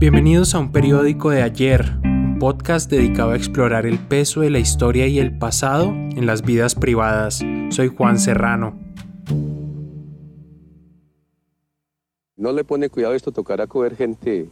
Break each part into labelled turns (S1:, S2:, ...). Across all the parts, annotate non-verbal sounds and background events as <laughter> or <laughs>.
S1: Bienvenidos a un periódico de ayer, un podcast dedicado a explorar el peso de la historia y el pasado en las vidas privadas. Soy Juan Serrano.
S2: No le pone cuidado esto, tocará coger gente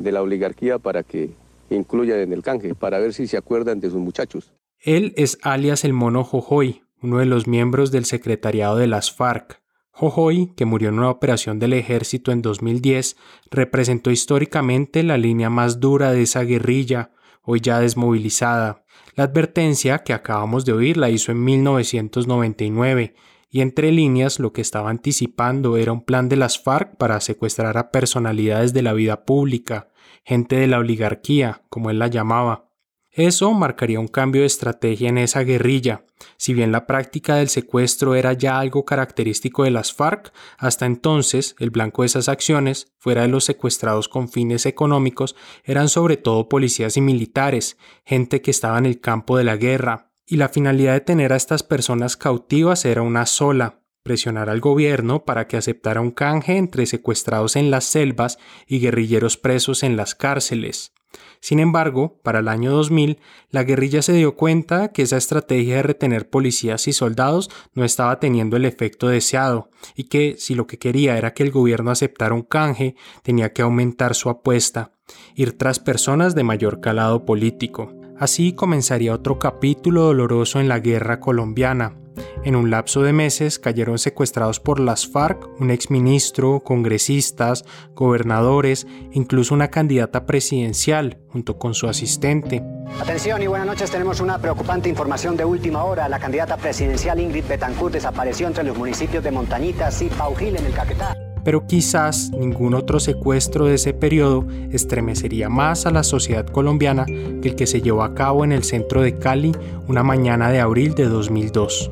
S2: de la oligarquía para que incluyan en el canje, para ver si se acuerdan de sus muchachos.
S1: Él es alias el mono Jojoy, uno de los miembros del secretariado de las FARC. Jojoy, que murió en una operación del ejército en 2010, representó históricamente la línea más dura de esa guerrilla, hoy ya desmovilizada. La advertencia que acabamos de oír la hizo en 1999 y entre líneas lo que estaba anticipando era un plan de las FARC para secuestrar a personalidades de la vida pública, gente de la oligarquía, como él la llamaba. Eso marcaría un cambio de estrategia en esa guerrilla. Si bien la práctica del secuestro era ya algo característico de las FARC, hasta entonces el blanco de esas acciones, fuera de los secuestrados con fines económicos, eran sobre todo policías y militares, gente que estaba en el campo de la guerra. Y la finalidad de tener a estas personas cautivas era una sola, presionar al gobierno para que aceptara un canje entre secuestrados en las selvas y guerrilleros presos en las cárceles. Sin embargo, para el año 2000, la guerrilla se dio cuenta que esa estrategia de retener policías y soldados no estaba teniendo el efecto deseado y que si lo que quería era que el gobierno aceptara un canje, tenía que aumentar su apuesta, ir tras personas de mayor calado político. Así comenzaría otro capítulo doloroso en la guerra colombiana, en un lapso de meses cayeron secuestrados por las FARC un exministro, congresistas, gobernadores, incluso una candidata presidencial, junto con su asistente.
S3: Atención y buenas noches, tenemos una preocupante información de última hora. La candidata presidencial Ingrid Betancourt desapareció entre los municipios de Montañitas y Paujil en el Caquetá.
S1: Pero quizás ningún otro secuestro de ese periodo estremecería más a la sociedad colombiana que el que se llevó a cabo en el centro de Cali una mañana de abril de 2002.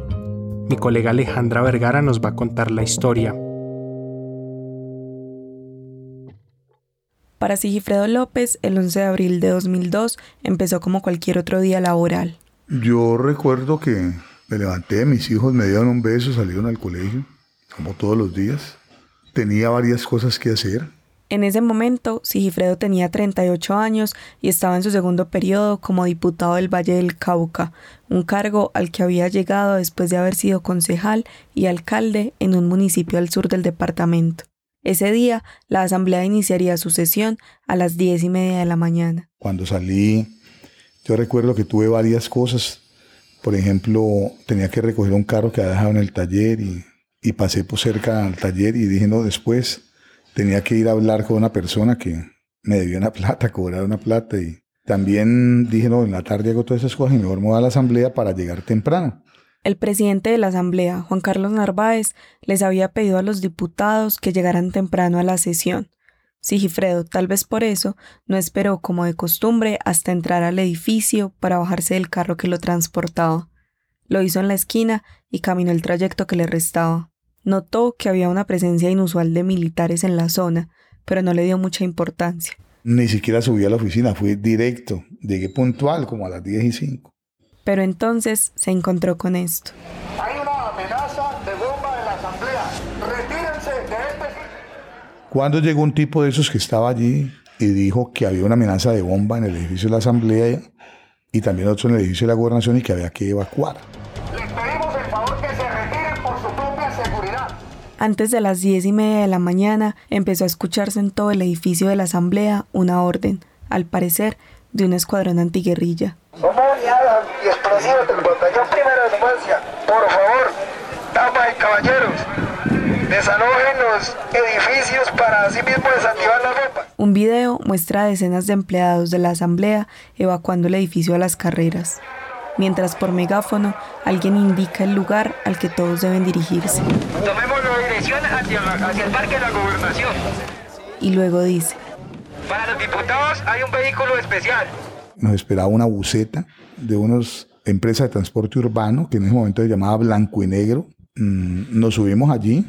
S1: Mi colega Alejandra Vergara nos va a contar la historia.
S4: Para Sigifredo López, el 11 de abril de 2002 empezó como cualquier otro día laboral.
S5: Yo recuerdo que me levanté, mis hijos me dieron un beso, salieron al colegio, como todos los días. Tenía varias cosas que hacer.
S4: En ese momento, Sigifredo tenía 38 años y estaba en su segundo periodo como diputado del Valle del Cauca, un cargo al que había llegado después de haber sido concejal y alcalde en un municipio al sur del departamento. Ese día, la asamblea iniciaría su sesión a las diez y media de la mañana.
S5: Cuando salí, yo recuerdo que tuve varias cosas. Por ejemplo, tenía que recoger un carro que había dejado en el taller y, y pasé por cerca al taller y dije, no, después tenía que ir a hablar con una persona que me debía una <laughs> plata, cobrar una plata y también dije, no, en la tarde hago todas esas cosas y mejor me voy a la asamblea para llegar temprano.
S4: El presidente de la asamblea, Juan Carlos Narváez, les había pedido a los diputados que llegaran temprano a la sesión. Sigifredo, tal vez por eso, no esperó como de costumbre hasta entrar al edificio para bajarse del carro que lo transportaba. Lo hizo en la esquina y caminó el trayecto que le restaba. Notó que había una presencia inusual de militares en la zona, pero no le dio mucha importancia.
S5: Ni siquiera subí a la oficina, fui directo, llegué puntual como a las 10 y 5.
S4: Pero entonces se encontró con esto.
S6: Hay una amenaza de bomba en la asamblea. Retírense de este
S5: Cuando llegó un tipo de esos que estaba allí y dijo que había una amenaza de bomba en el edificio de la asamblea y también otro en el edificio de la gobernación y que había que evacuar.
S4: Antes de las diez y media de la mañana empezó a escucharse en todo el edificio de la Asamblea una orden, al parecer, de un escuadrón antiguerrilla.
S6: Somos unidades explosivas del batallón primera de infancia. Por favor, damas y caballeros, desalojen los edificios para así mismo desactivar la.
S4: Un video muestra a decenas de empleados de la Asamblea evacuando el edificio a las carreras mientras por megáfono alguien indica el lugar al que todos deben dirigirse.
S6: Tomemos la dirección hacia, el parque de la gobernación.
S4: Y luego dice,
S6: para los diputados hay un vehículo especial.
S5: Nos esperaba una buceta de unas empresas de transporte urbano, que en ese momento se llamaba Blanco y Negro. Mm, nos subimos allí.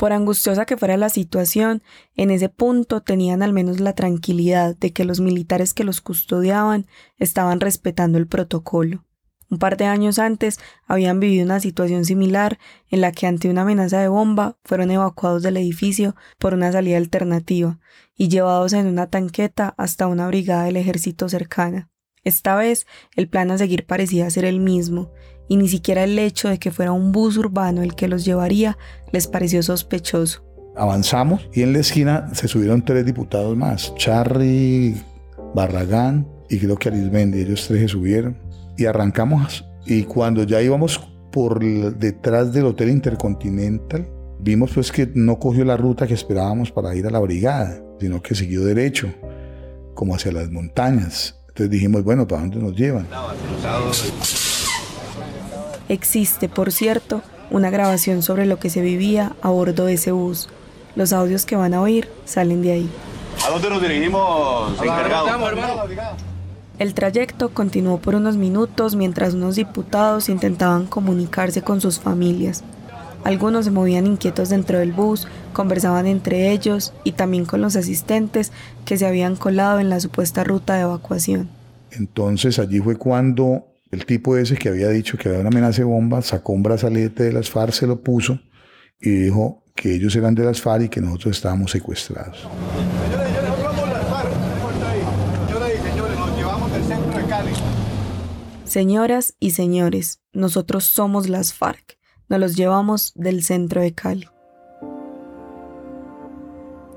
S4: Por angustiosa que fuera la situación, en ese punto tenían al menos la tranquilidad de que los militares que los custodiaban estaban respetando el protocolo. Un par de años antes habían vivido una situación similar en la que ante una amenaza de bomba fueron evacuados del edificio por una salida alternativa y llevados en una tanqueta hasta una brigada del ejército cercana. Esta vez el plan a seguir parecía ser el mismo, y ni siquiera el hecho de que fuera un bus urbano el que los llevaría les pareció sospechoso.
S5: Avanzamos y en la esquina se subieron tres diputados más, Charry, Barragán y creo que Arismendi, ellos tres se subieron y arrancamos y cuando ya íbamos por detrás del Hotel Intercontinental, vimos pues que no cogió la ruta que esperábamos para ir a la brigada, sino que siguió derecho, como hacia las montañas. Entonces dijimos, bueno, ¿para dónde nos llevan?
S4: Existe, por cierto, una grabación sobre lo que se vivía a bordo de ese bus. Los audios que van a oír salen de ahí.
S7: ¿A dónde nos dirigimos, encargado?
S4: El trayecto continuó por unos minutos mientras unos diputados intentaban comunicarse con sus familias. Algunos se movían inquietos dentro del bus, conversaban entre ellos y también con los asistentes que se habían colado en la supuesta ruta de evacuación.
S5: Entonces allí fue cuando el tipo ese que había dicho que había una amenaza de bomba sacó un brazalete de las FARC, se lo puso y dijo que ellos eran de las FARC y que nosotros estábamos secuestrados.
S4: Señoras y señores, nosotros somos las FARC. Nos los llevamos del centro de Cali.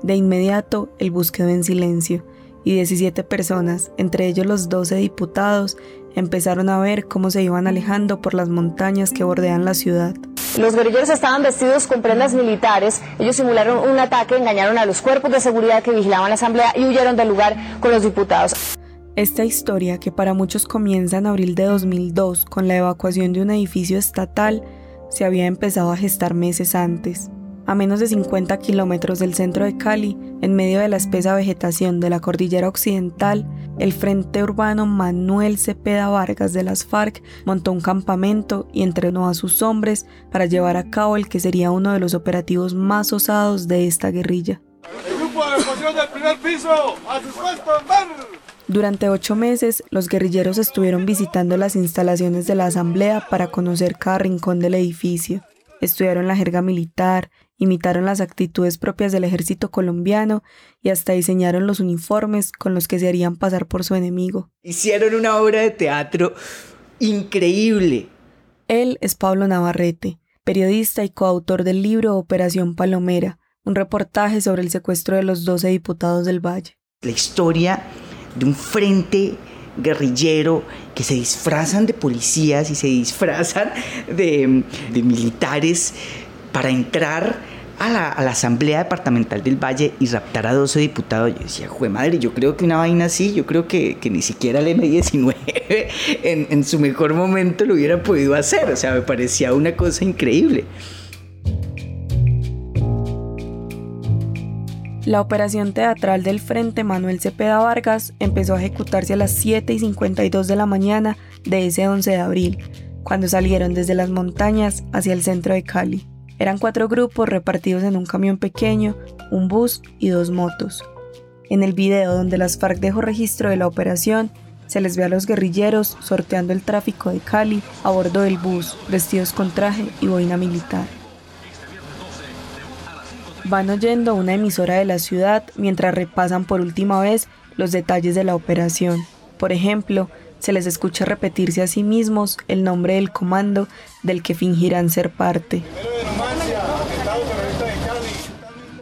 S4: De inmediato, el bus quedó en silencio y 17 personas, entre ellos los 12 diputados, empezaron a ver cómo se iban alejando por las montañas que bordean la ciudad.
S8: Los guerrilleros estaban vestidos con prendas militares. Ellos simularon un ataque, engañaron a los cuerpos de seguridad que vigilaban la asamblea y huyeron del lugar con los diputados.
S4: Esta historia, que para muchos comienza en abril de 2002 con la evacuación de un edificio estatal, se había empezado a gestar meses antes. A menos de 50 kilómetros del centro de Cali, en medio de la espesa vegetación de la cordillera occidental, el Frente Urbano Manuel Cepeda Vargas de las FARC montó un campamento y entrenó a sus hombres para llevar a cabo el que sería uno de los operativos más osados de esta guerrilla.
S7: El grupo de del primer piso, a sus puestos,
S4: durante ocho meses, los guerrilleros estuvieron visitando las instalaciones de la Asamblea para conocer cada rincón del edificio. Estudiaron la jerga militar, imitaron las actitudes propias del ejército colombiano y hasta diseñaron los uniformes con los que se harían pasar por su enemigo.
S9: Hicieron una obra de teatro increíble.
S4: Él es Pablo Navarrete, periodista y coautor del libro Operación Palomera, un reportaje sobre el secuestro de los 12 diputados del Valle.
S9: La historia de un frente guerrillero que se disfrazan de policías y se disfrazan de, militares para entrar a la, Asamblea Departamental del Valle y raptar a 12 diputados. Yo decía, jue madre, yo creo que una vaina así, yo creo que, ni siquiera el M19 <laughs> en, en su mejor momento lo hubiera podido hacer. O sea, me parecía una cosa increíble.
S4: La operación teatral del Frente Manuel Cepeda Vargas empezó a ejecutarse a las 7 y 52 de la mañana de ese 11 de abril, cuando salieron desde las montañas hacia el centro de Cali. Eran cuatro grupos repartidos en un camión pequeño, un bus y dos motos. En el video donde las FARC dejó registro de la operación, se les ve a los guerrilleros sorteando el tráfico de Cali a bordo del bus, vestidos con traje y boina militar. Van oyendo una emisora de la ciudad mientras repasan por última vez los detalles de la operación. Por ejemplo, se les escucha repetirse a sí mismos el nombre del comando del que fingirán ser parte.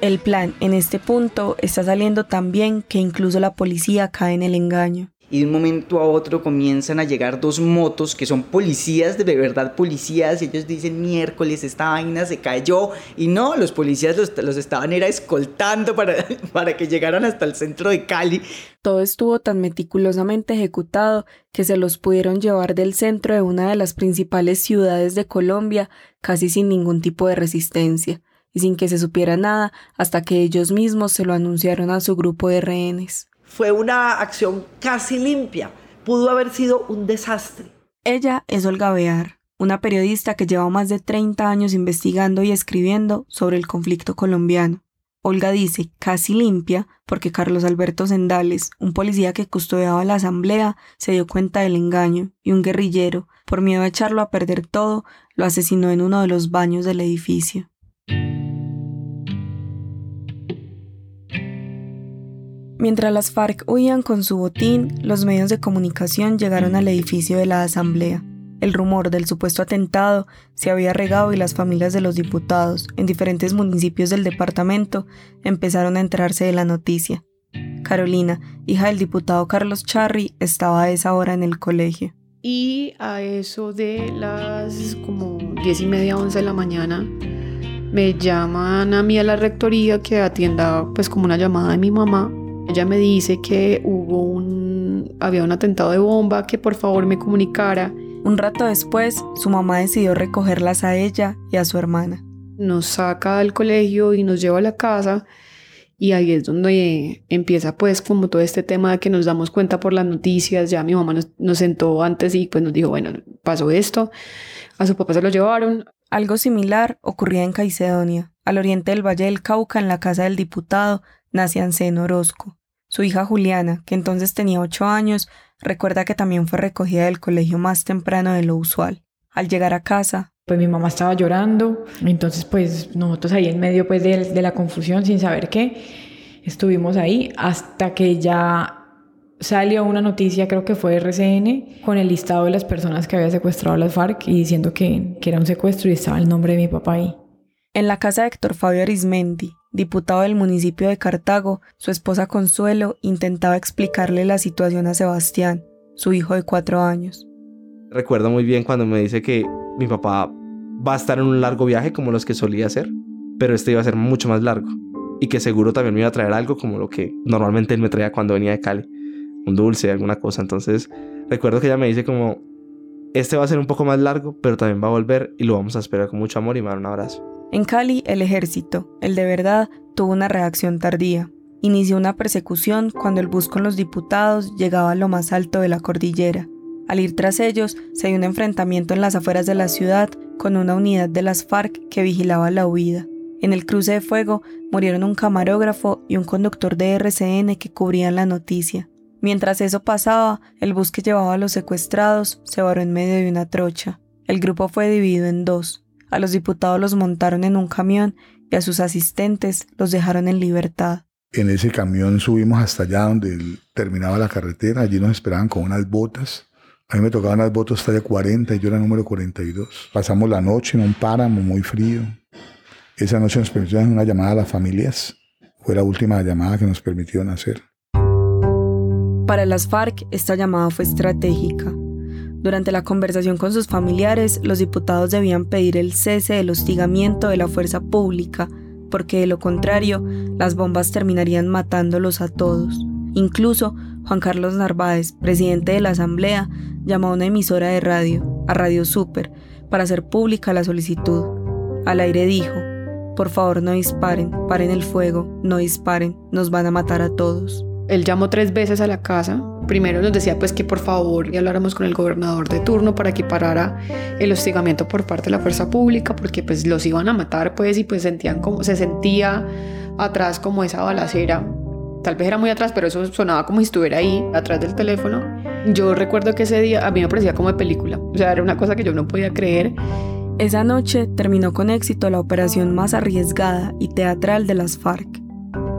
S4: El plan en este punto está saliendo tan bien que incluso la policía cae en el engaño
S9: y de un momento a otro comienzan a llegar dos motos que son policías, de verdad policías, y ellos dicen miércoles esta vaina se cayó y no, los policías los, los estaban era escoltando para, <laughs> para que llegaran hasta el centro de Cali.
S4: Todo estuvo tan meticulosamente ejecutado que se los pudieron llevar del centro de una de las principales ciudades de Colombia casi sin ningún tipo de resistencia y sin que se supiera nada hasta que ellos mismos se lo anunciaron a su grupo de rehenes.
S10: Fue una acción casi limpia. Pudo haber sido un desastre.
S4: Ella es Olga Bear, una periodista que lleva más de 30 años investigando y escribiendo sobre el conflicto colombiano. Olga dice casi limpia porque Carlos Alberto Sendales, un policía que custodiaba la asamblea, se dio cuenta del engaño y un guerrillero, por miedo a echarlo a perder todo, lo asesinó en uno de los baños del edificio. Mientras las FARC huían con su botín, los medios de comunicación llegaron al edificio de la Asamblea. El rumor del supuesto atentado se había regado y las familias de los diputados en diferentes municipios del departamento empezaron a enterarse de la noticia. Carolina, hija del diputado Carlos Charri, estaba a esa hora en el colegio.
S11: Y a eso de las como diez y media, once de la mañana, me llaman a mí a la rectoría que atienda pues como una llamada de mi mamá ella me dice que hubo un, había un atentado de bomba, que por favor me comunicara.
S4: Un rato después, su mamá decidió recogerlas a ella y a su hermana.
S11: Nos saca del colegio y nos lleva a la casa y ahí es donde empieza pues como todo este tema de que nos damos cuenta por las noticias. Ya mi mamá nos, nos sentó antes y pues nos dijo, bueno, pasó esto. A su papá se lo llevaron.
S4: Algo similar ocurría en Caicedonia, al oriente del Valle del Cauca, en la casa del diputado Naciancén Orozco. Su hija Juliana, que entonces tenía ocho años, recuerda que también fue recogida del colegio más temprano de lo usual. Al llegar a casa,
S12: pues mi mamá estaba llorando, entonces pues nosotros ahí en medio pues de, de la confusión sin saber qué, estuvimos ahí hasta que ya salió una noticia, creo que fue RCN, con el listado de las personas que había secuestrado a las FARC y diciendo que, que era un secuestro y estaba el nombre de mi papá ahí.
S4: En la casa de Héctor Fabio Arismendi, diputado del municipio de Cartago, su esposa Consuelo intentaba explicarle la situación a Sebastián, su hijo de cuatro años.
S13: Recuerdo muy bien cuando me dice que mi papá va a estar en un largo viaje como los que solía hacer, pero este iba a ser mucho más largo y que seguro también me iba a traer algo como lo que normalmente él me traía cuando venía de Cali, un dulce, alguna cosa. Entonces recuerdo que ella me dice como, este va a ser un poco más largo, pero también va a volver y lo vamos a esperar con mucho amor y me da un abrazo.
S4: En Cali, el ejército, el de verdad, tuvo una reacción tardía. Inició una persecución cuando el bus con los diputados llegaba a lo más alto de la cordillera. Al ir tras ellos, se dio un enfrentamiento en las afueras de la ciudad con una unidad de las FARC que vigilaba la huida. En el cruce de fuego murieron un camarógrafo y un conductor de RCN que cubrían la noticia. Mientras eso pasaba, el bus que llevaba a los secuestrados se varó en medio de una trocha. El grupo fue dividido en dos. A los diputados los montaron en un camión y a sus asistentes los dejaron en libertad.
S5: En ese camión subimos hasta allá donde terminaba la carretera. Allí nos esperaban con unas botas. A mí me tocaban las botas talla 40 y yo era número 42. Pasamos la noche en un páramo muy frío. Esa noche nos permitieron una llamada a las familias. Fue la última llamada que nos permitieron hacer.
S4: Para las FARC, esta llamada fue estratégica. Durante la conversación con sus familiares, los diputados debían pedir el cese del hostigamiento de la fuerza pública, porque de lo contrario, las bombas terminarían matándolos a todos. Incluso Juan Carlos Narváez, presidente de la Asamblea, llamó a una emisora de radio, a Radio Super, para hacer pública la solicitud. Al aire dijo, por favor no disparen, paren el fuego, no disparen, nos van a matar a todos.
S11: Él llamó tres veces a la casa. Primero nos decía pues que por favor y habláramos con el gobernador de turno para que parara el hostigamiento por parte de la fuerza pública porque pues los iban a matar pues y pues sentían como se sentía atrás como esa balacera. Tal vez era muy atrás, pero eso sonaba como si estuviera ahí, atrás del teléfono. Yo recuerdo que ese día a mí me parecía como de película. O sea, era una cosa que yo no podía creer.
S4: Esa noche terminó con éxito la operación más arriesgada y teatral de las FARC.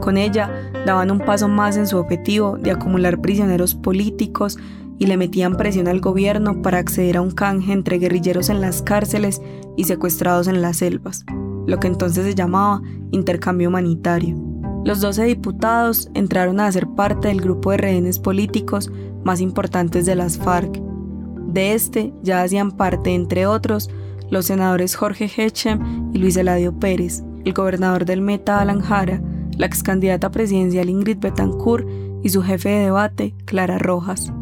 S4: Con ella daban un paso más en su objetivo de acumular prisioneros políticos y le metían presión al gobierno para acceder a un canje entre guerrilleros en las cárceles y secuestrados en las selvas, lo que entonces se llamaba intercambio humanitario. Los 12 diputados entraron a ser parte del grupo de rehenes políticos más importantes de las FARC. De este ya hacían parte, entre otros, los senadores Jorge Hechem y Luis Eladio Pérez, el gobernador del Meta Alan Jara, la ex candidata presidencial Ingrid Betancourt y su jefe de debate, Clara Rojas.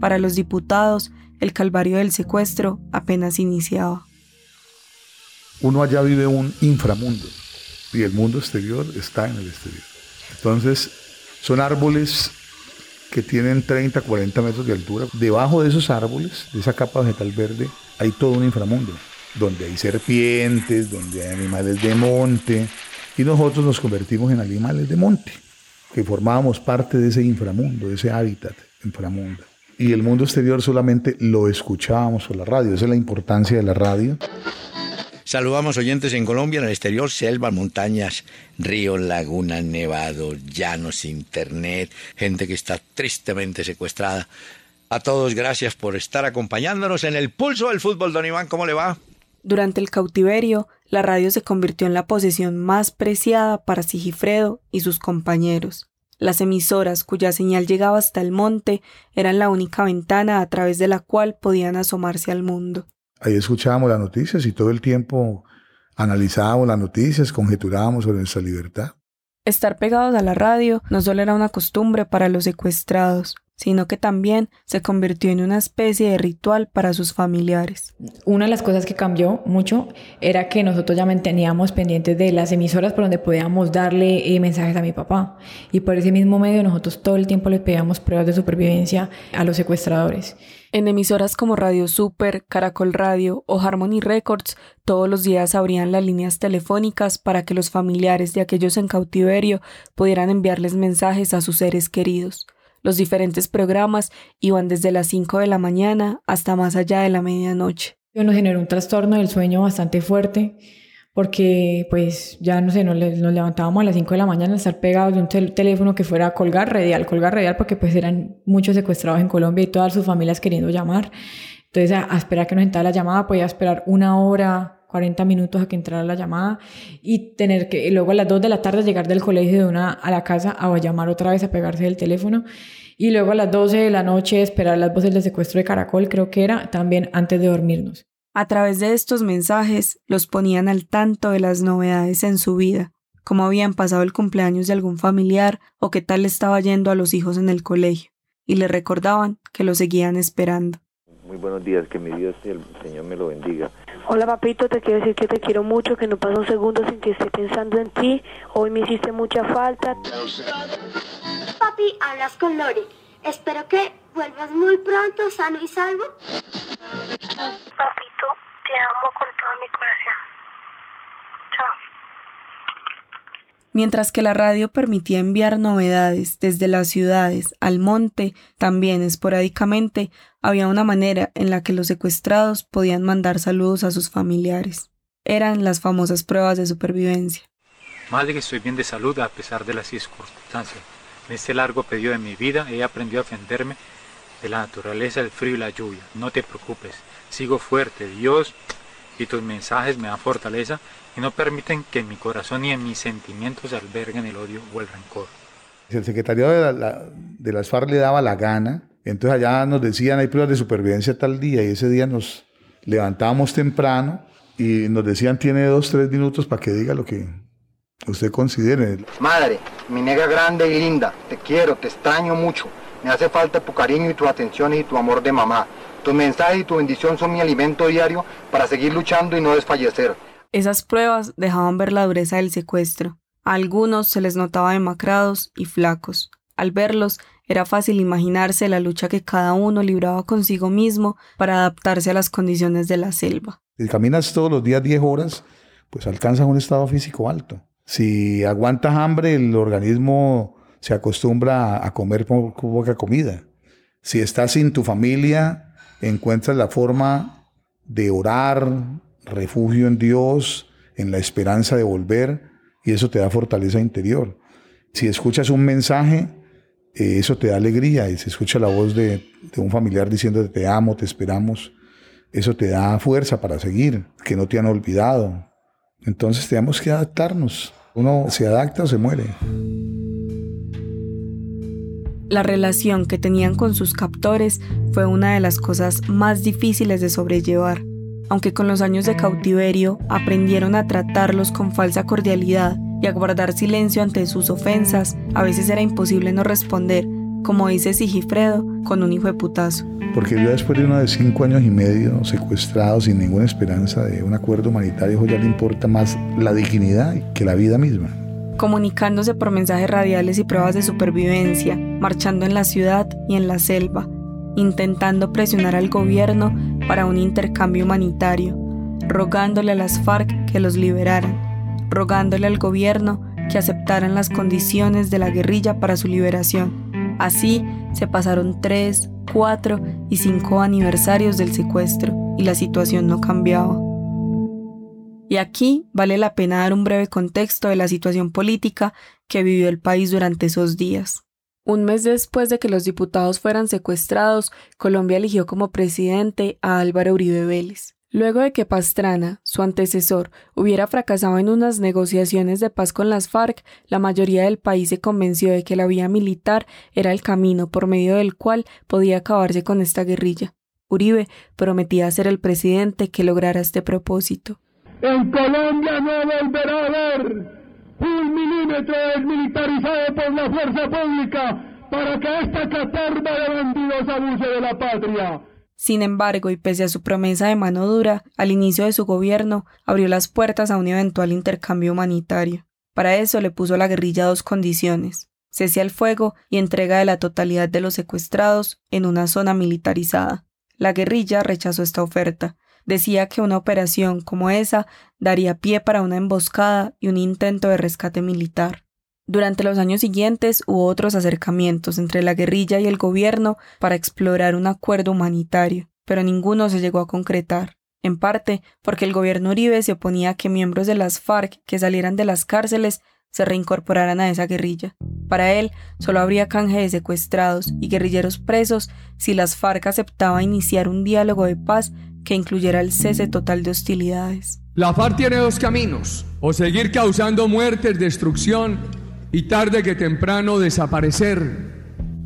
S4: Para los diputados, el calvario del secuestro apenas iniciaba.
S5: Uno allá vive un inframundo y el mundo exterior está en el exterior. Entonces, son árboles que tienen 30, 40 metros de altura. Debajo de esos árboles, de esa capa vegetal verde, hay todo un inframundo, donde hay serpientes, donde hay animales de monte, y nosotros nos convertimos en animales de monte, que formábamos parte de ese inframundo, de ese hábitat inframundo. y el mundo exterior solamente lo escuchábamos por la radio. Esa es la importancia de la radio.
S14: Saludamos oyentes en Colombia, en el exterior, selvas, montañas, ríos, lagunas, nevados, llanos, internet, gente que está tristemente secuestrada. A todos, gracias por estar acompañándonos en el pulso del fútbol. Don Iván, ¿cómo le va?
S4: Durante el cautiverio, la radio se convirtió en la posesión más preciada para Sigifredo y sus compañeros. Las emisoras cuya señal llegaba hasta el monte eran la única ventana a través de la cual podían asomarse al mundo.
S5: Ahí escuchábamos las noticias y todo el tiempo analizábamos las noticias, conjeturábamos sobre nuestra libertad.
S4: Estar pegados a la radio no solo era una costumbre para los secuestrados, sino que también se convirtió en una especie de ritual para sus familiares.
S12: Una de las cosas que cambió mucho era que nosotros ya manteníamos pendientes de las emisoras por donde podíamos darle eh, mensajes a mi papá. Y por ese mismo medio nosotros todo el tiempo les pedíamos pruebas de supervivencia a los secuestradores.
S4: En emisoras como Radio Super, Caracol Radio o Harmony Records, todos los días abrían las líneas telefónicas para que los familiares de aquellos en cautiverio pudieran enviarles mensajes a sus seres queridos. Los diferentes programas iban desde las 5 de la mañana hasta más allá de la medianoche.
S12: Nos generó un trastorno del sueño bastante fuerte porque pues ya no sé, nos, levantábamos a las 5 de la mañana a estar pegados de un teléfono que fuera a colgar radial, colgar radial porque pues eran muchos secuestrados en Colombia y todas sus familias queriendo llamar. Entonces a, esperar que nos entrara la llamada, podía esperar una hora, 40 minutos a que entrara la llamada y tener que luego a las 2 de la tarde llegar del colegio de una a la casa a llamar otra vez a pegarse del teléfono y luego a las 12 de la noche esperar las voces de secuestro de Caracol, creo que era, también antes de dormirnos.
S4: A través de estos mensajes los ponían al tanto de las novedades en su vida, cómo habían pasado el cumpleaños de algún familiar o qué tal estaba yendo a los hijos en el colegio, y le recordaban que lo seguían esperando.
S15: Muy buenos días, que mi Dios y el Señor me lo bendiga.
S16: Hola papito, te quiero decir que te quiero mucho, que no paso un segundo sin que esté pensando en ti. Hoy me hiciste mucha falta.
S17: Papi, hablas con Lori. Espero que vuelvas muy pronto, sano y salvo.
S16: Papito, te amo con todo mi corazón. Chao.
S4: Mientras que la radio permitía enviar novedades desde las ciudades al monte, también esporádicamente había una manera en la que los secuestrados podían mandar saludos a sus familiares. Eran las famosas pruebas de supervivencia.
S18: Madre, estoy bien de salud a pesar de las circunstancias. En este largo periodo de mi vida he aprendido a defenderme de la naturaleza, el frío y la lluvia. No te preocupes, sigo fuerte. Dios y tus mensajes me dan fortaleza y no permiten que en mi corazón ni en mis sentimientos alberguen el odio o el rencor.
S5: El secretario de, la, de las FARC le daba la gana, entonces allá nos decían hay pruebas de supervivencia tal día y ese día nos levantábamos temprano y nos decían tiene dos, tres minutos para que diga lo que usted considere.
S19: Madre, mi negra grande y linda, te quiero, te extraño mucho. Me hace falta tu cariño y tus atenciones y tu amor de mamá. Tu mensaje y tu bendición son mi alimento diario para seguir luchando y no desfallecer.
S4: Esas pruebas dejaban ver la dureza del secuestro. A algunos se les notaba demacrados y flacos. Al verlos, era fácil imaginarse la lucha que cada uno libraba consigo mismo para adaptarse a las condiciones de la selva.
S5: Si caminas todos los días 10 horas, pues alcanzas un estado físico alto. Si aguantas hambre, el organismo se acostumbra a comer poca comida. Si estás sin tu familia, encuentras la forma de orar, refugio en Dios, en la esperanza de volver, y eso te da fortaleza interior. Si escuchas un mensaje, eh, eso te da alegría, y si escucha la voz de, un familiar diciendo te amo, te esperamos, eso te da fuerza para seguir, que no te han olvidado. Entonces tenemos que adaptarnos. Uno se adapta o se muere.
S4: La relación que tenían con sus captores fue una de las cosas más difíciles de sobrellevar aunque con los años de cautiverio aprendieron a tratarlos con falsa cordialidad y a guardar silencio ante sus ofensas, a veces era imposible no responder, como dice Sigifredo, con un hijo de putazo.
S5: Porque yo después de uno de cinco años y medio secuestrado sin ninguna esperanza de un acuerdo humanitario, ya le importa más la dignidad que la vida misma.
S4: Comunicándose por mensajes radiales y pruebas de supervivencia, marchando en la ciudad y en la selva, intentando presionar al gobierno para un intercambio humanitario, rogándole a las FARC que los liberaran, rogándole al gobierno que aceptaran las condiciones de la guerrilla para su liberación. Así se pasaron tres, cuatro y cinco aniversarios del secuestro y la situación no cambiaba. Y aquí vale la pena dar un breve contexto de la situación política que vivió el país durante esos días. Un mes después de que los diputados fueran secuestrados, Colombia eligió como presidente a Álvaro Uribe Vélez. Luego de que Pastrana, su antecesor, hubiera fracasado en unas negociaciones de paz con las FARC, la mayoría del país se convenció de que la vía militar era el camino por medio del cual podía acabarse con esta guerrilla. Uribe prometía ser el presidente que lograra este propósito.
S20: En Colombia no volverá a haber un milímetro por la fuerza pública para que esta de la patria.
S4: Sin embargo, y pese a su promesa de mano dura, al inicio de su gobierno abrió las puertas a un eventual intercambio humanitario. Para eso le puso a la guerrilla dos condiciones cese al fuego y entrega de la totalidad de los secuestrados en una zona militarizada. La guerrilla rechazó esta oferta. Decía que una operación como esa daría pie para una emboscada y un intento de rescate militar. Durante los años siguientes hubo otros acercamientos entre la guerrilla y el gobierno para explorar un acuerdo humanitario, pero ninguno se llegó a concretar, en parte porque el gobierno Uribe se oponía a que miembros de las FARC que salieran de las cárceles se reincorporaran a esa guerrilla. Para él, solo habría canje de secuestrados y guerrilleros presos si las FARC aceptaba iniciar un diálogo de paz que incluyera el cese total de hostilidades.
S20: La FARC tiene dos caminos, o seguir causando muertes, destrucción y tarde que temprano desaparecer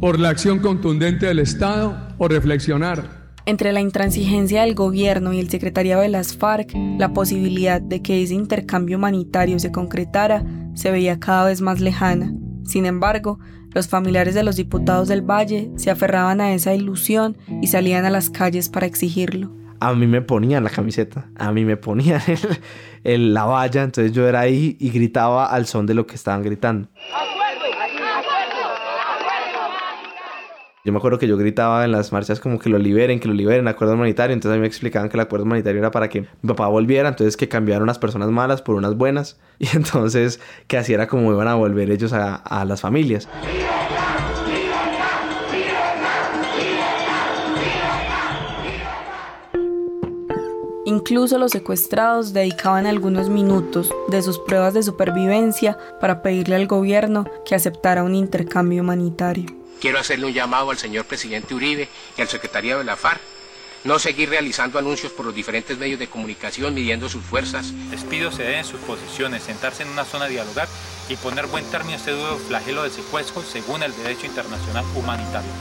S20: por la acción contundente del Estado o reflexionar.
S4: Entre la intransigencia del gobierno y el secretariado de las FARC, la posibilidad de que ese intercambio humanitario se concretara se veía cada vez más lejana. Sin embargo, los familiares de los diputados del Valle se aferraban a esa ilusión y salían a las calles para exigirlo.
S13: A mí me ponían la camiseta, a mí me ponían <laughs> el, la valla, entonces yo era ahí y gritaba al son de lo que estaban gritando. Yo me acuerdo que yo gritaba en las marchas como que lo liberen, que lo liberen, acuerdo humanitario. Entonces a mí me explicaban que el acuerdo humanitario era para que mi papá volviera, entonces que cambiaron las personas malas por unas buenas. <laughs> Y entonces que así era como iban a volver ellos a, a las familias.
S4: Incluso los secuestrados dedicaban algunos minutos de sus pruebas de supervivencia para pedirle al gobierno que aceptara un intercambio humanitario.
S21: Quiero hacerle un llamado al señor presidente Uribe y al secretariado de la FARC. No seguir realizando anuncios por los diferentes medios de comunicación midiendo sus fuerzas.
S18: Les pido ceder en sus posiciones, sentarse en una zona a dialogar y poner buen término a este duro flagelo del secuestro según el derecho internacional humanitario.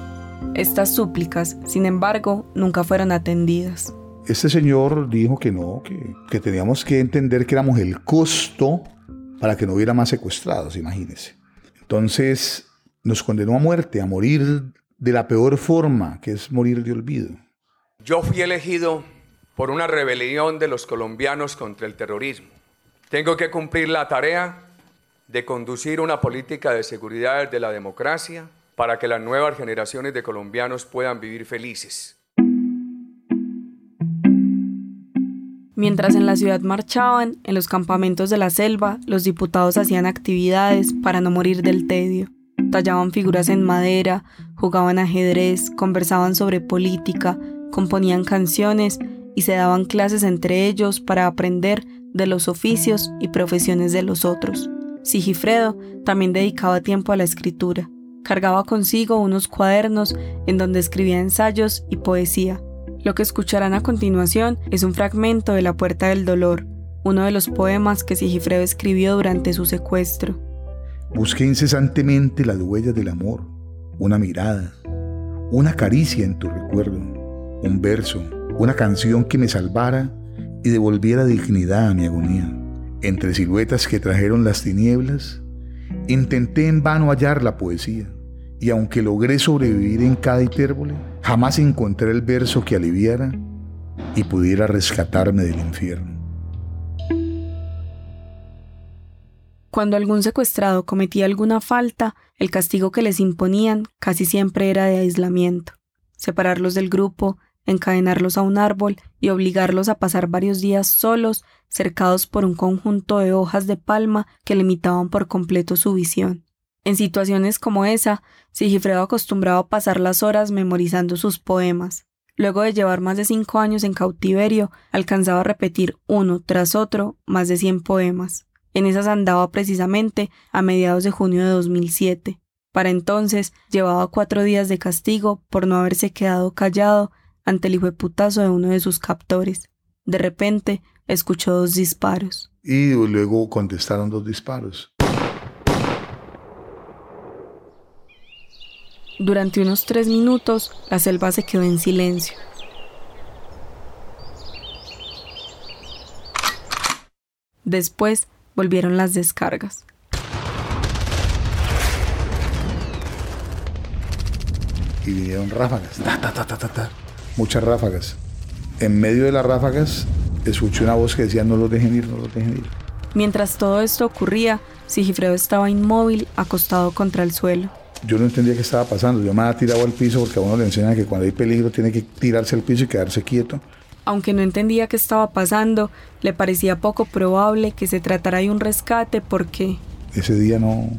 S4: Estas súplicas, sin embargo, nunca fueron atendidas.
S5: Este señor dijo que no, que, que teníamos que entender que éramos el costo para que no hubiera más secuestrados, imagínense. Entonces, nos condenó a muerte, a morir de la peor forma, que es morir de olvido.
S22: Yo fui elegido por una rebelión de los colombianos contra el terrorismo. Tengo que cumplir la tarea de conducir una política de seguridad de la democracia para que las nuevas generaciones de colombianos puedan vivir felices.
S4: Mientras en la ciudad marchaban, en los campamentos de la selva, los diputados hacían actividades para no morir del tedio tallaban figuras en madera, jugaban ajedrez, conversaban sobre política, componían canciones y se daban clases entre ellos para aprender de los oficios y profesiones de los otros. Sigifredo también dedicaba tiempo a la escritura. Cargaba consigo unos cuadernos en donde escribía ensayos y poesía. Lo que escucharán a continuación es un fragmento de La Puerta del Dolor, uno de los poemas que Sigifredo escribió durante su secuestro.
S5: Busqué incesantemente las huellas del amor, una mirada, una caricia en tu recuerdo, un verso, una canción que me salvara y devolviera dignidad a mi agonía. Entre siluetas que trajeron las tinieblas, intenté en vano hallar la poesía, y aunque logré sobrevivir en cada hipérbole, jamás encontré el verso que aliviara y pudiera rescatarme del infierno.
S4: Cuando algún secuestrado cometía alguna falta, el castigo que les imponían casi siempre era de aislamiento, separarlos del grupo, encadenarlos a un árbol y obligarlos a pasar varios días solos, cercados por un conjunto de hojas de palma que limitaban por completo su visión. En situaciones como esa, Sigifredo acostumbraba a pasar las horas memorizando sus poemas. Luego de llevar más de cinco años en cautiverio, alcanzaba a repetir uno tras otro más de cien poemas. En esas andaba precisamente a mediados de junio de 2007. Para entonces llevaba cuatro días de castigo por no haberse quedado callado ante el hijo de putazo de uno de sus captores. De repente escuchó dos disparos.
S5: Y luego contestaron dos disparos.
S4: Durante unos tres minutos, la selva se quedó en silencio. Después volvieron las descargas.
S5: Y vinieron ráfagas. Muchas ráfagas. En medio de las ráfagas, escuché una voz que decía: No los dejen ir, no los dejen ir.
S4: Mientras todo esto ocurría, Sigifredo estaba inmóvil, acostado contra el suelo.
S5: Yo no entendía qué estaba pasando. Yo me había tirado al piso porque a uno le enseñan que cuando hay peligro tiene que tirarse al piso y quedarse quieto.
S4: Aunque no entendía qué estaba pasando, le parecía poco probable que se tratara de un rescate porque...
S5: Ese día no...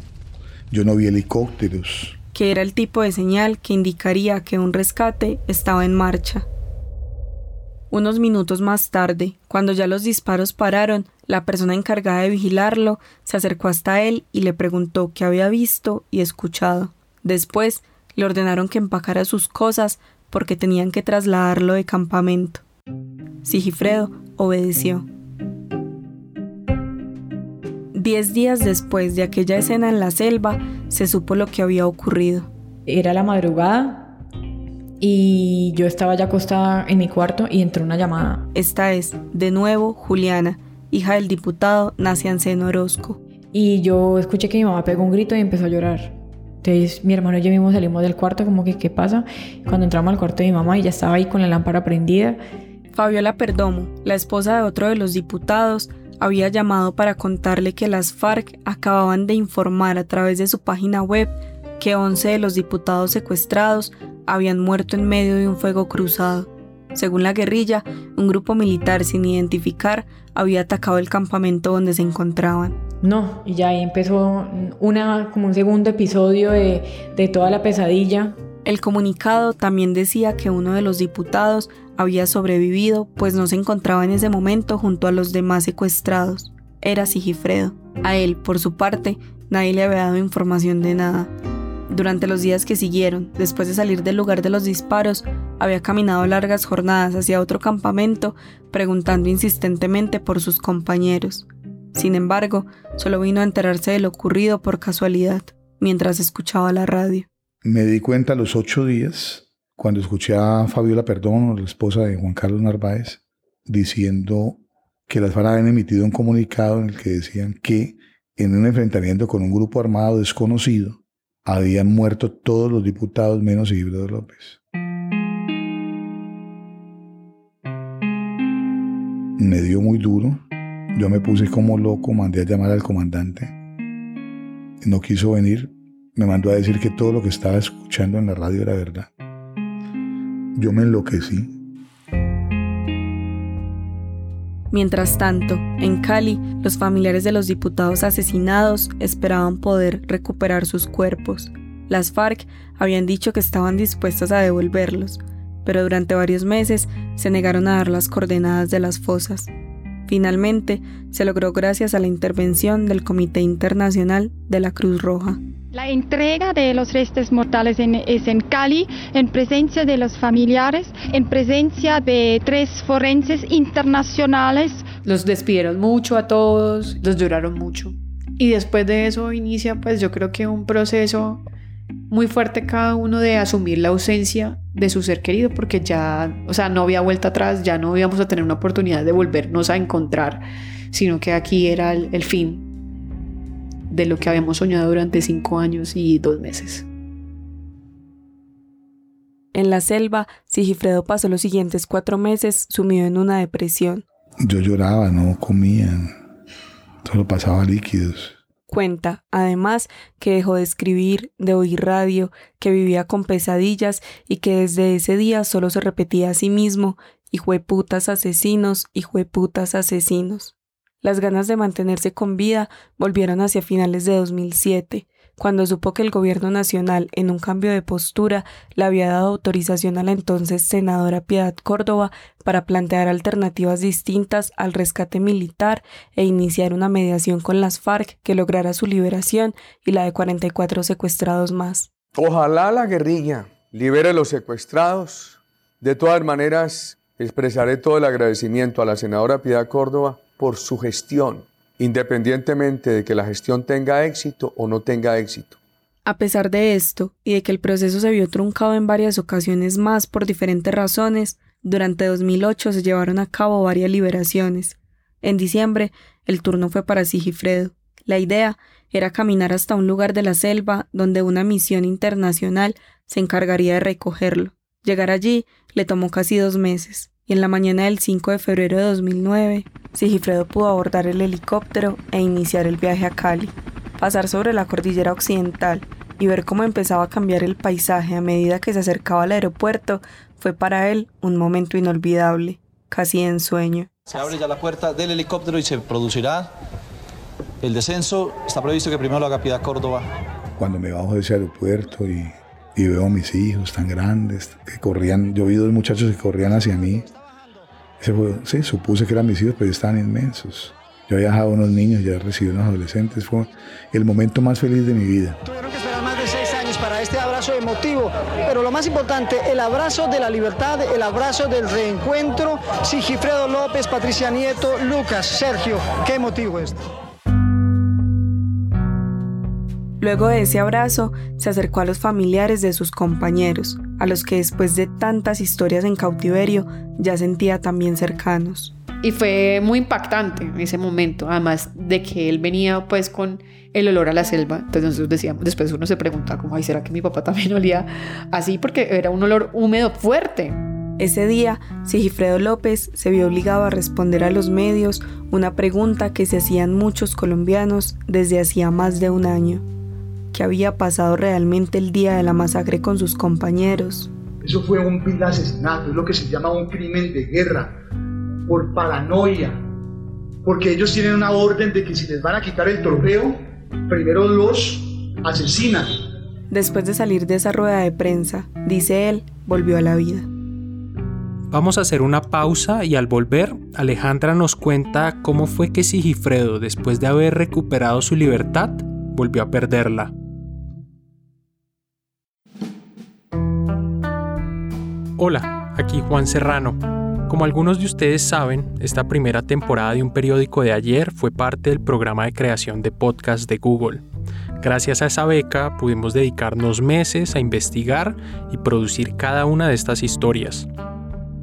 S5: Yo no vi helicópteros.
S4: Que era el tipo de señal que indicaría que un rescate estaba en marcha. Unos minutos más tarde, cuando ya los disparos pararon, la persona encargada de vigilarlo se acercó hasta él y le preguntó qué había visto y escuchado. Después le ordenaron que empacara sus cosas porque tenían que trasladarlo de campamento. Sigifredo obedeció. Diez días después de aquella escena en la selva, se supo lo que había ocurrido.
S12: Era la madrugada y yo estaba ya acostada en mi cuarto y entró una llamada.
S4: Esta es, de nuevo, Juliana, hija del diputado Nacianceno Orozco.
S12: Y yo escuché que mi mamá pegó un grito y empezó a llorar. Entonces mi hermano y yo mismo salimos del cuarto como que qué pasa. Cuando entramos al cuarto de mi mamá ya estaba ahí con la lámpara prendida.
S4: Fabiola Perdomo, la esposa de otro de los diputados, había llamado para contarle que las FARC acababan de informar a través de su página web que 11 de los diputados secuestrados habían muerto en medio de un fuego cruzado. Según la guerrilla, un grupo militar sin identificar había atacado el campamento donde se encontraban.
S12: No, y ya ahí empezó una, como un segundo episodio de, de toda la pesadilla.
S4: El comunicado también decía que uno de los diputados había sobrevivido, pues no se encontraba en ese momento junto a los demás secuestrados. Era Sigifredo. A él, por su parte, nadie le había dado información de nada. Durante los días que siguieron, después de salir del lugar de los disparos, había caminado largas jornadas hacia otro campamento, preguntando insistentemente por sus compañeros. Sin embargo, solo vino a enterarse de lo ocurrido por casualidad, mientras escuchaba la radio.
S5: Me di cuenta a los ocho días cuando escuché a Fabiola Perdón, la esposa de Juan Carlos Narváez, diciendo que las FARC habían emitido un comunicado en el que decían que en un enfrentamiento con un grupo armado desconocido habían muerto todos los diputados menos Isidro López. Me dio muy duro. Yo me puse como loco, mandé a llamar al comandante. No quiso venir. Me mandó a decir que todo lo que estaba escuchando en la radio era verdad. Yo me enloquecí.
S4: Mientras tanto, en Cali, los familiares de los diputados asesinados esperaban poder recuperar sus cuerpos. Las FARC habían dicho que estaban dispuestas a devolverlos, pero durante varios meses se negaron a dar las coordenadas de las fosas. Finalmente, se logró gracias a la intervención del Comité Internacional de la Cruz Roja.
S23: La entrega de los restos mortales es en Cali, en presencia de los familiares, en presencia de tres forenses internacionales.
S11: Los despidieron mucho a todos, los lloraron mucho. Y después de eso inicia, pues yo creo que un proceso muy fuerte cada uno de asumir la ausencia de su ser querido, porque ya, o sea, no había vuelta atrás, ya no íbamos a tener una oportunidad de volvernos a encontrar, sino que aquí era el, el fin de lo que habíamos soñado durante cinco años y dos meses.
S4: En la selva, Sigifredo pasó los siguientes cuatro meses sumido en una depresión.
S5: Yo lloraba, no comía, solo pasaba líquidos.
S4: Cuenta, además, que dejó de escribir, de oír radio, que vivía con pesadillas y que desde ese día solo se repetía a sí mismo, putas asesinos, putas asesinos. Las ganas de mantenerse con vida volvieron hacia finales de 2007, cuando supo que el gobierno nacional, en un cambio de postura, le había dado autorización a la entonces senadora Piedad Córdoba para plantear alternativas distintas al rescate militar e iniciar una mediación con las FARC que lograra su liberación y la de 44 secuestrados más.
S22: Ojalá la guerrilla libere a los secuestrados. De todas maneras, expresaré todo el agradecimiento a la senadora Piedad Córdoba por su gestión independientemente de que la gestión tenga éxito o no tenga éxito.
S4: A pesar de esto, y de que el proceso se vio truncado en varias ocasiones más por diferentes razones, durante 2008 se llevaron a cabo varias liberaciones. En diciembre, el turno fue para Sigifredo. La idea era caminar hasta un lugar de la selva donde una misión internacional se encargaría de recogerlo. Llegar allí le tomó casi dos meses y en la mañana del 5 de febrero de 2009, Sigifredo pudo abordar el helicóptero e iniciar el viaje a Cali. Pasar sobre la cordillera occidental y ver cómo empezaba a cambiar el paisaje a medida que se acercaba al aeropuerto fue para él un momento inolvidable, casi en sueño.
S24: Se abre ya la puerta del helicóptero y se producirá el descenso. Está previsto que primero lo haga Piedad Córdoba.
S5: Cuando me bajo de ese aeropuerto y, y veo a mis hijos tan grandes que corrían, yo vi dos muchachos que corrían hacia mí sí, supuse que eran mis hijos, pero estaban inmensos. Yo había dejado unos niños, ya recibido unos adolescentes. Fue el momento más feliz de mi vida.
S25: Tuvieron que esperar más de seis años para este abrazo emotivo, pero lo más importante, el abrazo de la libertad, el abrazo del reencuentro. Sigifredo López, Patricia Nieto, Lucas, Sergio, qué emotivo esto.
S4: Luego de ese abrazo, se acercó a los familiares de sus compañeros, a los que después de tantas historias en cautiverio ya sentía también cercanos.
S11: Y fue muy impactante en ese momento, además de que él venía pues con el olor a la selva. Entonces nosotros decíamos, después uno se preguntaba como, ay, ¿será que mi papá también <laughs> olía así? Porque era un olor húmedo fuerte.
S4: Ese día, Sigifredo López se vio obligado a responder a los medios una pregunta que se hacían muchos colombianos desde hacía más de un año que había pasado realmente el día de la masacre con sus compañeros.
S26: Eso fue un vil asesinato, es lo que se llama un crimen de guerra, por paranoia, porque ellos tienen una orden de que si les van a quitar el trofeo, primero los asesinan.
S4: Después de salir de esa rueda de prensa, dice él, volvió a la vida.
S1: Vamos a hacer una pausa y al volver, Alejandra nos cuenta cómo fue que Sigifredo, después de haber recuperado su libertad, volvió a perderla. Hola, aquí Juan Serrano. Como algunos de ustedes saben, esta primera temporada de un periódico de ayer fue parte del programa de creación de podcast de Google. Gracias a esa beca pudimos dedicarnos meses a investigar y producir cada una de estas historias.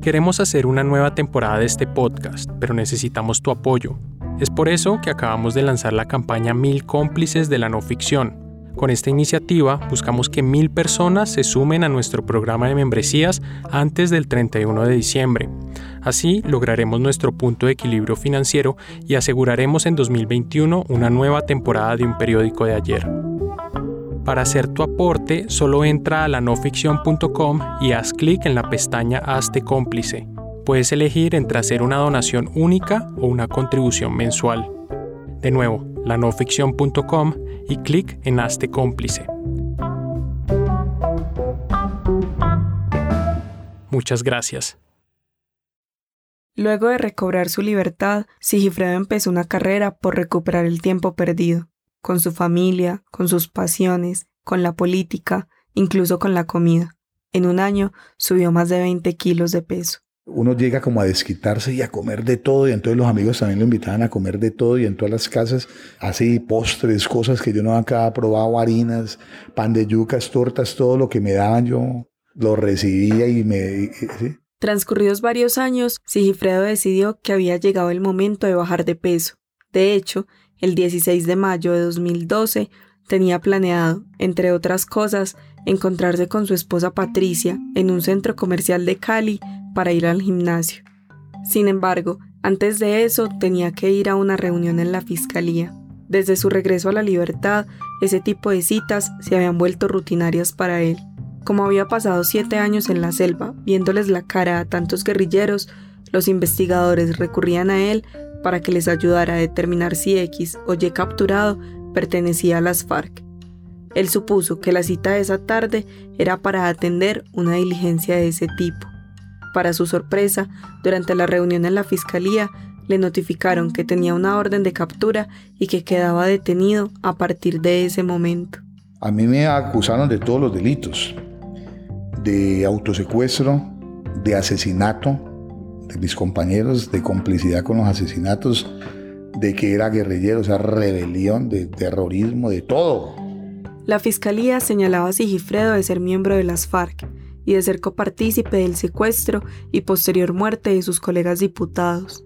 S1: Queremos hacer una nueva temporada de este podcast, pero necesitamos tu apoyo. Es por eso que acabamos de lanzar la campaña Mil cómplices de la no ficción, con esta iniciativa buscamos que mil personas se sumen a nuestro programa de membresías antes del 31 de diciembre. Así lograremos nuestro punto de equilibrio financiero y aseguraremos en 2021 una nueva temporada de un periódico de ayer. Para hacer tu aporte, solo entra a lanoficción.com y haz clic en la pestaña Hazte cómplice. Puedes elegir entre hacer una donación única o una contribución mensual. De nuevo, lanoficción.com y clic en Hazte cómplice. Muchas gracias.
S4: Luego de recobrar su libertad, Sigifredo empezó una carrera por recuperar el tiempo perdido, con su familia, con sus pasiones, con la política, incluso con la comida. En un año subió más de 20 kilos de peso
S5: uno llega como a desquitarse y a comer de todo y entonces los amigos también lo invitaban a comer de todo y en todas las casas así postres, cosas que yo no había probado, harinas, pan de yucas, tortas, todo lo que me daban yo lo recibía y me...
S4: Transcurridos varios años, Sigifredo decidió que había llegado el momento de bajar de peso. De hecho, el 16 de mayo de 2012 tenía planeado, entre otras cosas, encontrarse con su esposa Patricia en un centro comercial de Cali para ir al gimnasio. Sin embargo, antes de eso tenía que ir a una reunión en la fiscalía. Desde su regreso a la libertad, ese tipo de citas se habían vuelto rutinarias para él. Como había pasado siete años en la selva, viéndoles la cara a tantos guerrilleros, los investigadores recurrían a él para que les ayudara a determinar si X o Y capturado pertenecía a las FARC. Él supuso que la cita de esa tarde era para atender una diligencia de ese tipo. Para su sorpresa, durante la reunión en la fiscalía, le notificaron que tenía una orden de captura y que quedaba detenido a partir de ese momento.
S5: A mí me acusaron de todos los delitos, de autosecuestro, de asesinato de mis compañeros, de complicidad con los asesinatos, de que era guerrillero, o sea, rebelión, de terrorismo, de todo.
S4: La fiscalía señalaba a Sigifredo de ser miembro de las FARC y de ser copartícipe del secuestro y posterior muerte de sus colegas diputados.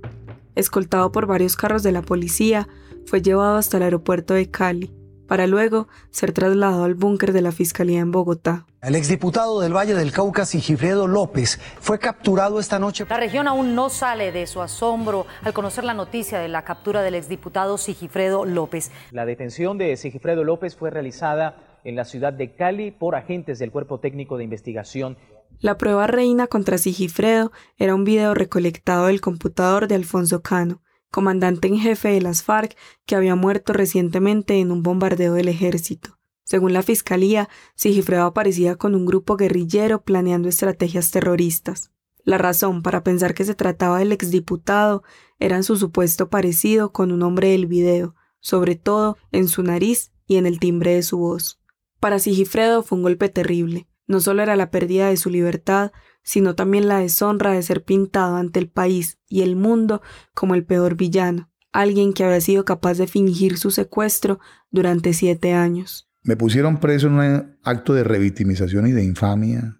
S4: Escoltado por varios carros de la policía, fue llevado hasta el aeropuerto de Cali, para luego ser trasladado al búnker de la Fiscalía en Bogotá.
S27: El exdiputado del Valle del Cauca, Sigifredo López, fue capturado esta noche.
S28: La región aún no sale de su asombro al conocer la noticia de la captura del exdiputado Sigifredo López.
S29: La detención de Sigifredo López fue realizada en la ciudad de Cali por agentes del Cuerpo Técnico de Investigación.
S4: La prueba reina contra Sigifredo era un video recolectado del computador de Alfonso Cano, comandante en jefe de las FARC que había muerto recientemente en un bombardeo del ejército. Según la fiscalía, Sigifredo aparecía con un grupo guerrillero planeando estrategias terroristas. La razón para pensar que se trataba del exdiputado era su supuesto parecido con un hombre del video, sobre todo en su nariz y en el timbre de su voz. Para Sigifredo fue un golpe terrible. No solo era la pérdida de su libertad, sino también la deshonra de ser pintado ante el país y el mundo como el peor villano, alguien que había sido capaz de fingir su secuestro durante siete años.
S5: Me pusieron preso en un acto de revictimización y de infamia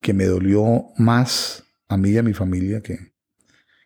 S5: que me dolió más a mí y a mi familia que,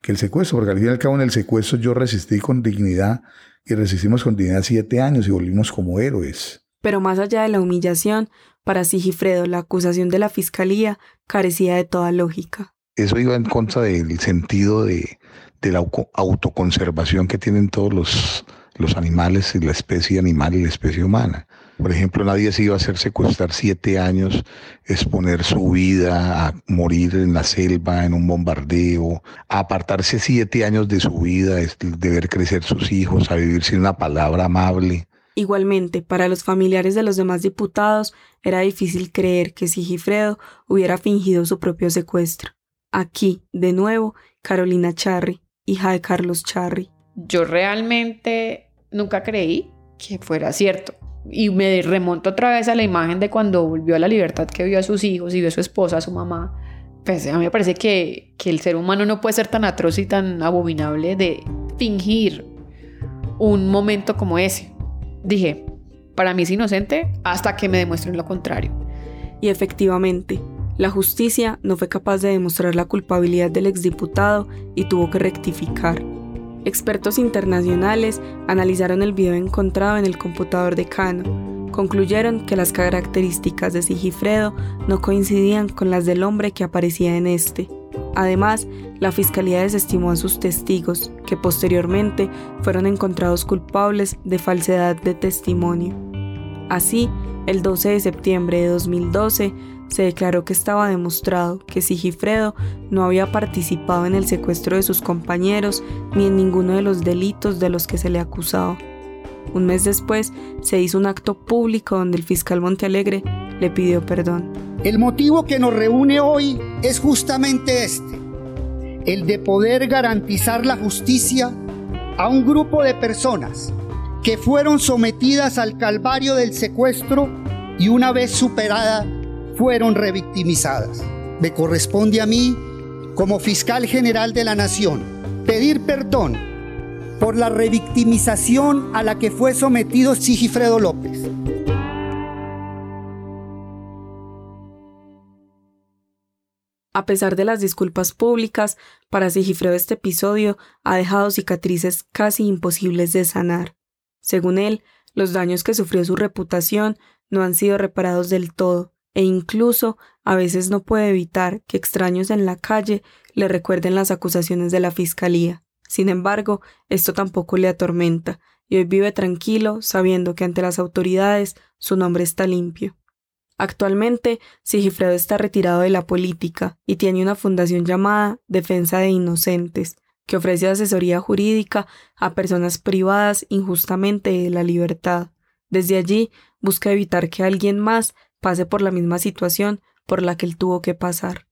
S5: que el secuestro, porque al fin y al cabo en el secuestro yo resistí con dignidad y resistimos con dignidad siete años y volvimos como héroes.
S4: Pero más allá de la humillación, para Sigifredo la acusación de la fiscalía carecía de toda lógica.
S5: Eso iba en contra del sentido de, de la autoconservación que tienen todos los, los animales y la especie animal y la especie humana. Por ejemplo, nadie se iba a hacer secuestrar siete años, exponer su vida a morir en la selva, en un bombardeo, a apartarse siete años de su vida, de ver crecer sus hijos, a vivir sin una palabra amable.
S4: Igualmente, para los familiares de los demás diputados era difícil creer que Sigifredo hubiera fingido su propio secuestro. Aquí, de nuevo, Carolina Charry, hija de Carlos Charry.
S11: Yo realmente nunca creí que fuera cierto. Y me remonto otra vez a la imagen de cuando volvió a la libertad que vio a sus hijos y vio a su esposa, a su mamá. Pues a mí me parece que, que el ser humano no puede ser tan atroz y tan abominable de fingir un momento como ese. Dije, para mí es inocente hasta que me demuestren lo contrario.
S4: Y efectivamente, la justicia no fue capaz de demostrar la culpabilidad del exdiputado y tuvo que rectificar. Expertos internacionales analizaron el video encontrado en el computador de Cano. Concluyeron que las características de Sigifredo no coincidían con las del hombre que aparecía en este. Además, la fiscalía desestimó a sus testigos, que posteriormente fueron encontrados culpables de falsedad de testimonio. Así, el 12 de septiembre de 2012, se declaró que estaba demostrado que Sigifredo no había participado en el secuestro de sus compañeros ni en ninguno de los delitos de los que se le acusaba. Un mes después se hizo un acto público donde el fiscal Montealegre le pidió perdón.
S30: El motivo que nos reúne hoy es justamente este, el de poder garantizar la justicia a un grupo de personas que fueron sometidas al calvario del secuestro y una vez superada fueron revictimizadas. Me corresponde a mí, como fiscal general de la Nación, pedir perdón por la revictimización a la que fue sometido Sigifredo López.
S4: A pesar de las disculpas públicas, para Sigifredo este episodio ha dejado cicatrices casi imposibles de sanar. Según él, los daños que sufrió su reputación no han sido reparados del todo, e incluso a veces no puede evitar que extraños en la calle le recuerden las acusaciones de la Fiscalía. Sin embargo, esto tampoco le atormenta, y hoy vive tranquilo sabiendo que ante las autoridades su nombre está limpio. Actualmente, Sigifredo está retirado de la política y tiene una fundación llamada Defensa de Inocentes, que ofrece asesoría jurídica a personas privadas injustamente de la libertad. Desde allí busca evitar que alguien más pase por la misma situación por la que él tuvo que pasar.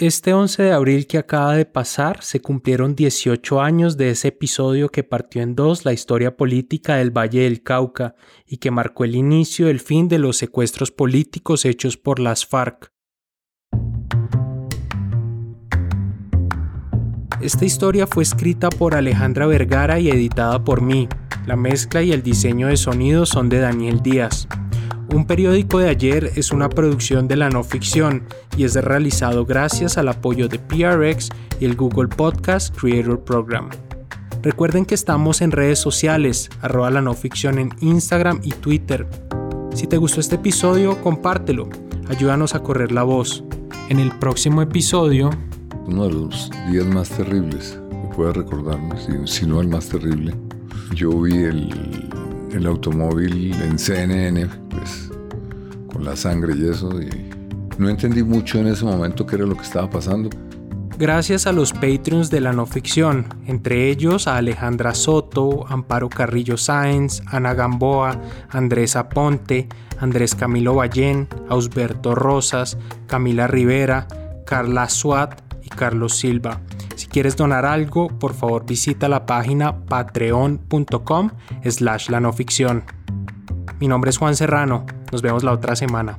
S1: Este 11 de abril que acaba de pasar se cumplieron 18 años de ese episodio que partió en dos la historia política del Valle del Cauca y que marcó el inicio del fin de los secuestros políticos hechos por las FARC. Esta historia fue escrita por Alejandra Vergara y editada por mí. La mezcla y el diseño de sonido son de Daniel Díaz. Un periódico de ayer es una producción de la no ficción y es realizado gracias al apoyo de PRX y el Google Podcast Creator Program. Recuerden que estamos en redes sociales, arroba la no ficción en Instagram y Twitter. Si te gustó este episodio, compártelo, ayúdanos a correr la voz. En el próximo episodio...
S31: Uno de los días más terribles que pueda recordarme, si, no el más terrible, yo vi el, el automóvil en CNN, pues con la sangre y eso, y no entendí mucho en ese momento qué era lo que estaba pasando.
S1: Gracias a los Patreons de la no ficción, entre ellos a Alejandra Soto, Amparo Carrillo Sáenz, Ana Gamboa, Andrés Aponte, Andrés Camilo Ballén, Ausberto Rosas, Camila Rivera, Carla Suat y Carlos Silva. Si quieres donar algo, por favor visita la página patreon.com slash la no ficción. Mi nombre es Juan Serrano. Nos vemos la otra semana.